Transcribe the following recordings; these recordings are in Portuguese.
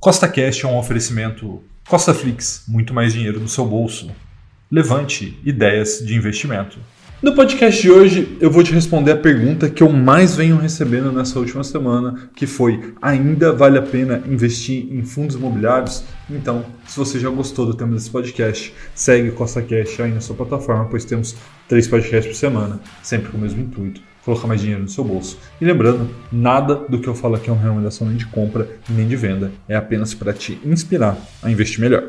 Costa Cash é um oferecimento Costa Flix, muito mais dinheiro no seu bolso. Levante ideias de investimento. No podcast de hoje, eu vou te responder a pergunta que eu mais venho recebendo nessa última semana, que foi: ainda vale a pena investir em fundos imobiliários? Então, se você já gostou do tema desse podcast, segue Costa Cash aí na sua plataforma, pois temos três podcasts por semana, sempre com o mesmo intuito colocar mais dinheiro no seu bolso. E lembrando, nada do que eu falo aqui é uma recomendação nem de compra nem de venda, é apenas para te inspirar a investir melhor.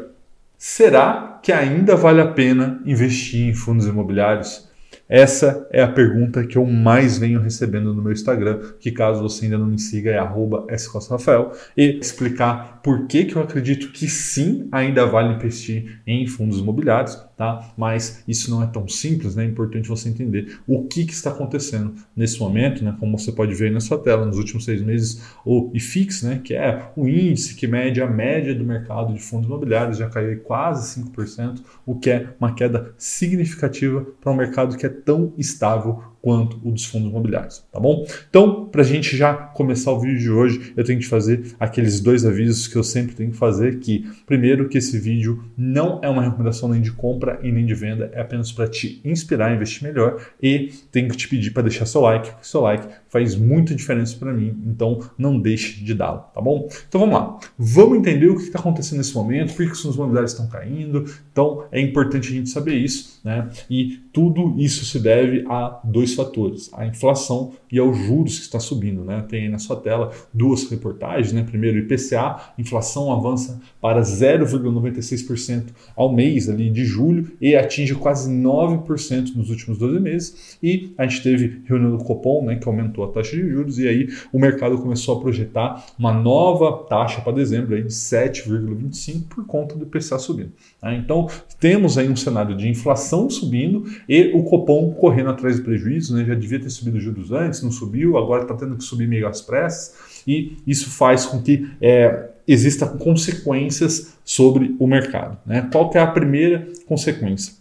Será que ainda vale a pena investir em fundos imobiliários? Essa é a pergunta que eu mais venho recebendo no meu Instagram, que caso você ainda não me siga é @scostrafael e explicar por que, que eu acredito que sim, ainda vale investir em fundos imobiliários, tá? Mas isso não é tão simples, né? É importante você entender o que, que está acontecendo nesse momento, né? Como você pode ver na sua tela, nos últimos seis meses, o IFIX, né? Que é o índice que mede a média do mercado de fundos imobiliários, já caiu quase 5%, o que é uma queda significativa para um mercado que é tão estável quanto o dos fundos imobiliários, tá bom? Então, para a gente já começar o vídeo de hoje, eu tenho que fazer aqueles dois avisos que eu sempre tenho que fazer, que primeiro que esse vídeo não é uma recomendação nem de compra e nem de venda, é apenas para te inspirar a investir melhor e tenho que te pedir para deixar seu like, porque seu like faz muita diferença para mim, então não deixe de dá-lo, tá bom? Então vamos lá, vamos entender o que está acontecendo nesse momento, por que os fundos imobiliários estão caindo, então é importante a gente saber isso, né? E tudo isso se deve a dois dois fatores, a inflação e aos juros que está subindo. Né? Tem aí na sua tela duas reportagens. Né? Primeiro, IPCA, inflação avança para 0,96% ao mês ali de julho e atinge quase 9% nos últimos 12 meses. E a gente teve reunião do Copom, né, que aumentou a taxa de juros, e aí o mercado começou a projetar uma nova taxa para dezembro aí de 7,25% por conta do IPCA subindo. Né? Então, temos aí um cenário de inflação subindo e o Copom correndo atrás do prejuízo né? já devia ter subido os juros antes, não subiu, agora está tendo que subir meio às pressas, e isso faz com que é, exista consequências sobre o mercado. Né? Qual que é a primeira consequência?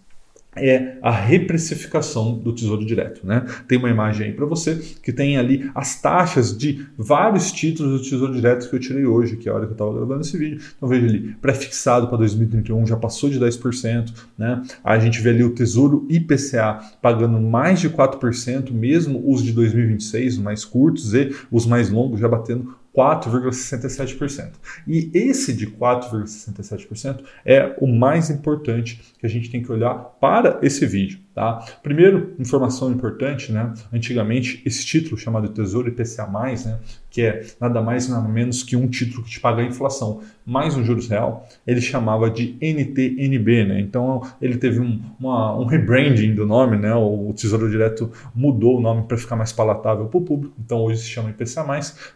É a reprecificação do Tesouro Direto. Né? Tem uma imagem aí para você que tem ali as taxas de vários títulos do Tesouro Direto que eu tirei hoje, que é a hora que eu estava gravando esse vídeo. Então veja ali, pré-fixado para 2031 já passou de 10%. Né? A gente vê ali o Tesouro IPCA pagando mais de 4%, mesmo os de 2026, os mais curtos, e os mais longos já batendo 4,67%. E esse de 4,67% é o mais importante que a gente tem que olhar para esse vídeo. Tá? Primeiro, informação importante, né? antigamente esse título chamado Tesouro IPCA+, né? que é nada mais nada menos que um título que te paga a inflação mais um juros real, ele chamava de NTNB, né? Então ele teve um, uma, um rebranding do nome, né? O Tesouro Direto mudou o nome para ficar mais palatável para o público, então hoje se chama IPCA+,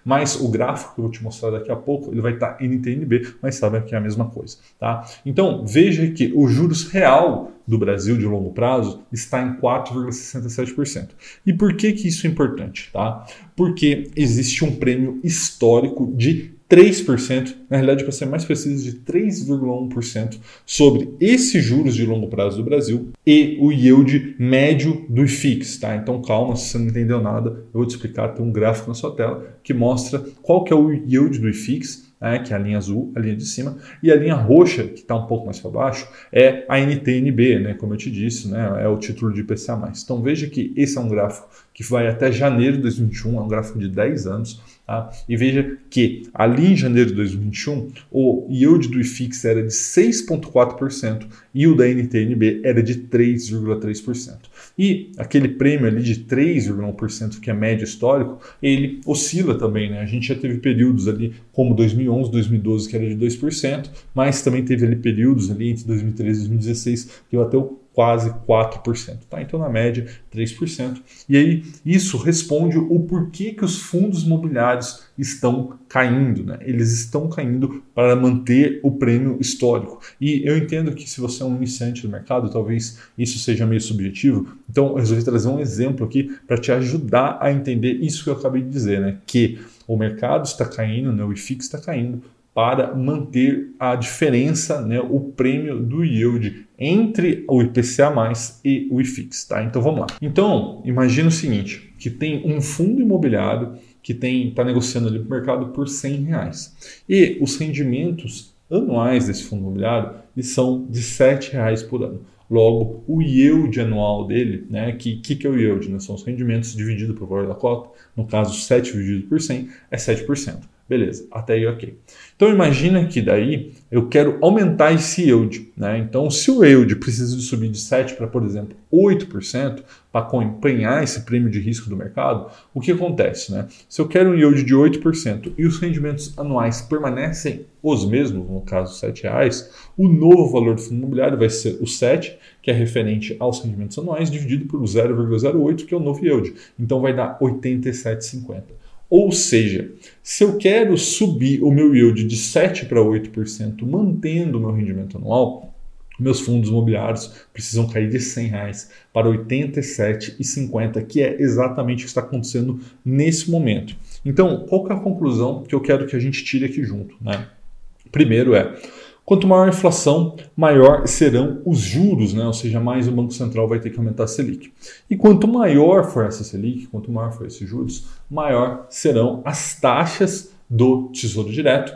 mas o gráfico que eu vou te mostrar daqui a pouco, ele vai estar tá NTNB, mas sabe que é a mesma coisa, tá? Então veja que o juros real do Brasil de longo prazo está em 4,67%. E por que, que isso é importante? Tá? Porque existe um prêmio histórico de 3%, na realidade, para ser mais preciso, de 3,1% sobre esses juros de longo prazo do Brasil e o yield médio do IFIX. Tá? Então, calma, se você não entendeu nada, eu vou te explicar. Tem um gráfico na sua tela que mostra qual que é o yield do IFIX né, que é a linha azul, a linha de cima, e a linha roxa, que está um pouco mais para baixo, é a NTNB, né, como eu te disse, né, é o título de IPCA+. Então veja que esse é um gráfico que vai até janeiro de 2021, é um gráfico de 10 anos, tá? e veja que ali em janeiro de 2021, o yield do IFIX era de 6,4% e o da NTNB era de 3,3%. E aquele prêmio ali de 3,1%, que é médio histórico, ele oscila também. Né? A gente já teve períodos ali como 2011, 2012, que era de 2%, mas também teve ali períodos ali entre 2013 e 2016 que bateu quase 4%. Tá? Então, na média, 3%. E aí, isso responde o porquê que os fundos imobiliários estão caindo. Né? Eles estão caindo para manter o prêmio histórico. E eu entendo que se você é um iniciante no mercado, talvez isso seja meio subjetivo. Então, eu resolvi trazer um exemplo aqui para te ajudar a entender isso que eu acabei de dizer, né? que o mercado está caindo, né? o IFIX está caindo, para manter a diferença, né, o prêmio do yield entre o IPCA+, e o IFIX, tá? Então vamos lá. Então, imagina o seguinte, que tem um fundo imobiliário que tem está negociando ali no mercado por 100 reais. E os rendimentos anuais desse fundo imobiliário são de 7 reais por ano. Logo, o yield anual dele, né, que, que, que é o yield? Né? São os rendimentos dividido pelo valor da cota, no caso 7 dividido por 100 é 7%. Beleza, até aí ok. Então imagina que daí eu quero aumentar esse yield. Né? Então se o yield precisa de subir de 7 para, por exemplo, 8% para acompanhar esse prêmio de risco do mercado, o que acontece? Né? Se eu quero um yield de 8% e os rendimentos anuais permanecem os mesmos, no caso R$ reais, o novo valor do fundo imobiliário vai ser o 7, que é referente aos rendimentos anuais, dividido por 0,08, que é o novo yield. Então vai dar 87,50. Ou seja, se eu quero subir o meu yield de 7 para 8%, mantendo o meu rendimento anual, meus fundos imobiliários precisam cair de 100 reais para 87,50, que é exatamente o que está acontecendo nesse momento. Então, qual é a conclusão que eu quero que a gente tire aqui junto? Né? Primeiro é, Quanto maior a inflação, maior serão os juros, né? ou seja, mais o Banco Central vai ter que aumentar a Selic. E quanto maior for essa Selic, quanto maior for esses juros, maior serão as taxas do Tesouro Direto.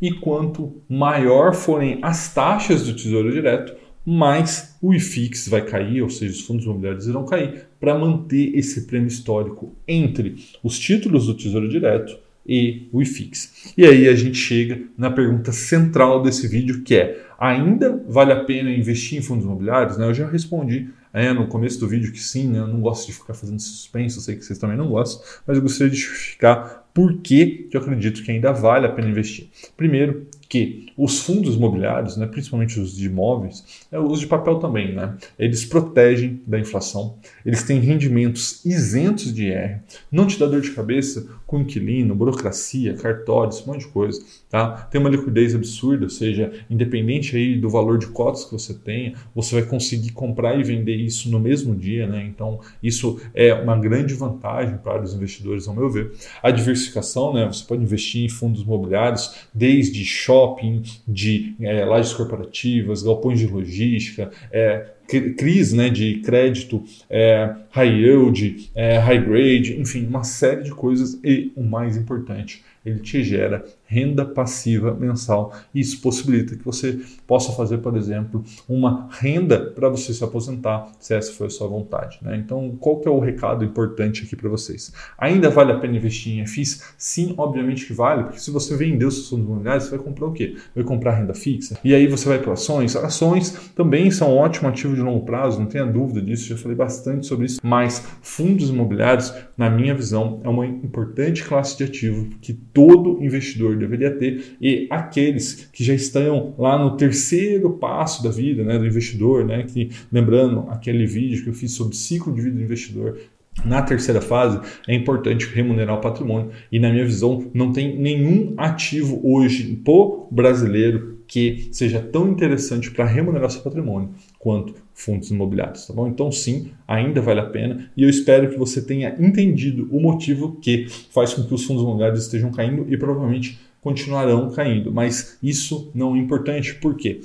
E quanto maior forem as taxas do Tesouro Direto, mais o IFIX vai cair, ou seja, os fundos imobiliários irão cair, para manter esse prêmio histórico entre os títulos do Tesouro Direto e o IFIX. E aí a gente chega na pergunta central desse vídeo, que é: ainda vale a pena investir em fundos imobiliários? Né? Eu já respondi é, no começo do vídeo que sim, né? eu não gosto de ficar fazendo suspense, eu sei que vocês também não gostam, mas eu gostaria de justificar por que eu acredito que ainda vale a pena investir. Primeiro, que os fundos imobiliários, né, principalmente os de imóveis, é, os de papel também, né, eles protegem da inflação, eles têm rendimentos isentos de IR, não te dá dor de cabeça com inquilino, burocracia, cartórios, um monte de coisa. Tá? Tem uma liquidez absurda, ou seja, independente aí do valor de cotas que você tenha, você vai conseguir comprar e vender isso no mesmo dia. Né? Então, isso é uma grande vantagem para os investidores, ao meu ver. A diversificação, né? você pode investir em fundos imobiliários, desde shopping, de é, lajes corporativas, galpões de logística, é, CRIs né, de crédito, é, high yield, é, high grade, enfim, uma série de coisas e o mais importante, ele te gera renda passiva mensal. Isso possibilita que você possa fazer, por exemplo, uma renda para você se aposentar, se essa for a sua vontade. Né? Então, qual que é o recado importante aqui para vocês? Ainda vale a pena investir em FIIs? Sim, obviamente que vale, porque se você vendeu seus fundos imobiliários, você vai comprar o quê? Vai comprar renda fixa. E aí você vai para ações. Ações também são um ótimo ativo de longo prazo, não tenha dúvida disso, já falei bastante sobre isso. Mas fundos imobiliários, na minha visão, é uma importante classe de ativo que todo investidor deveria ter e aqueles que já estão lá no terceiro passo da vida né, do investidor, né, que lembrando aquele vídeo que eu fiz sobre ciclo de vida do investidor, na terceira fase, é importante remunerar o patrimônio e, na minha visão, não tem nenhum ativo hoje pro brasileiro que seja tão interessante para remunerar seu patrimônio quanto fundos imobiliários, tá bom? Então sim, ainda vale a pena e eu espero que você tenha entendido o motivo que faz com que os fundos imobiliários estejam caindo e provavelmente continuarão caindo, mas isso não é importante, por quê?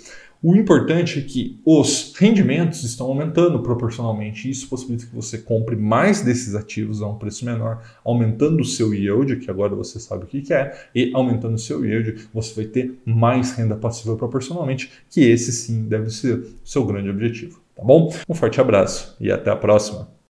O importante é que os rendimentos estão aumentando proporcionalmente. Isso possibilita que você compre mais desses ativos a um preço menor, aumentando o seu yield, que agora você sabe o que é, e aumentando o seu yield, você vai ter mais renda passiva proporcionalmente, que esse sim deve ser o seu grande objetivo. Tá bom? Um forte abraço e até a próxima.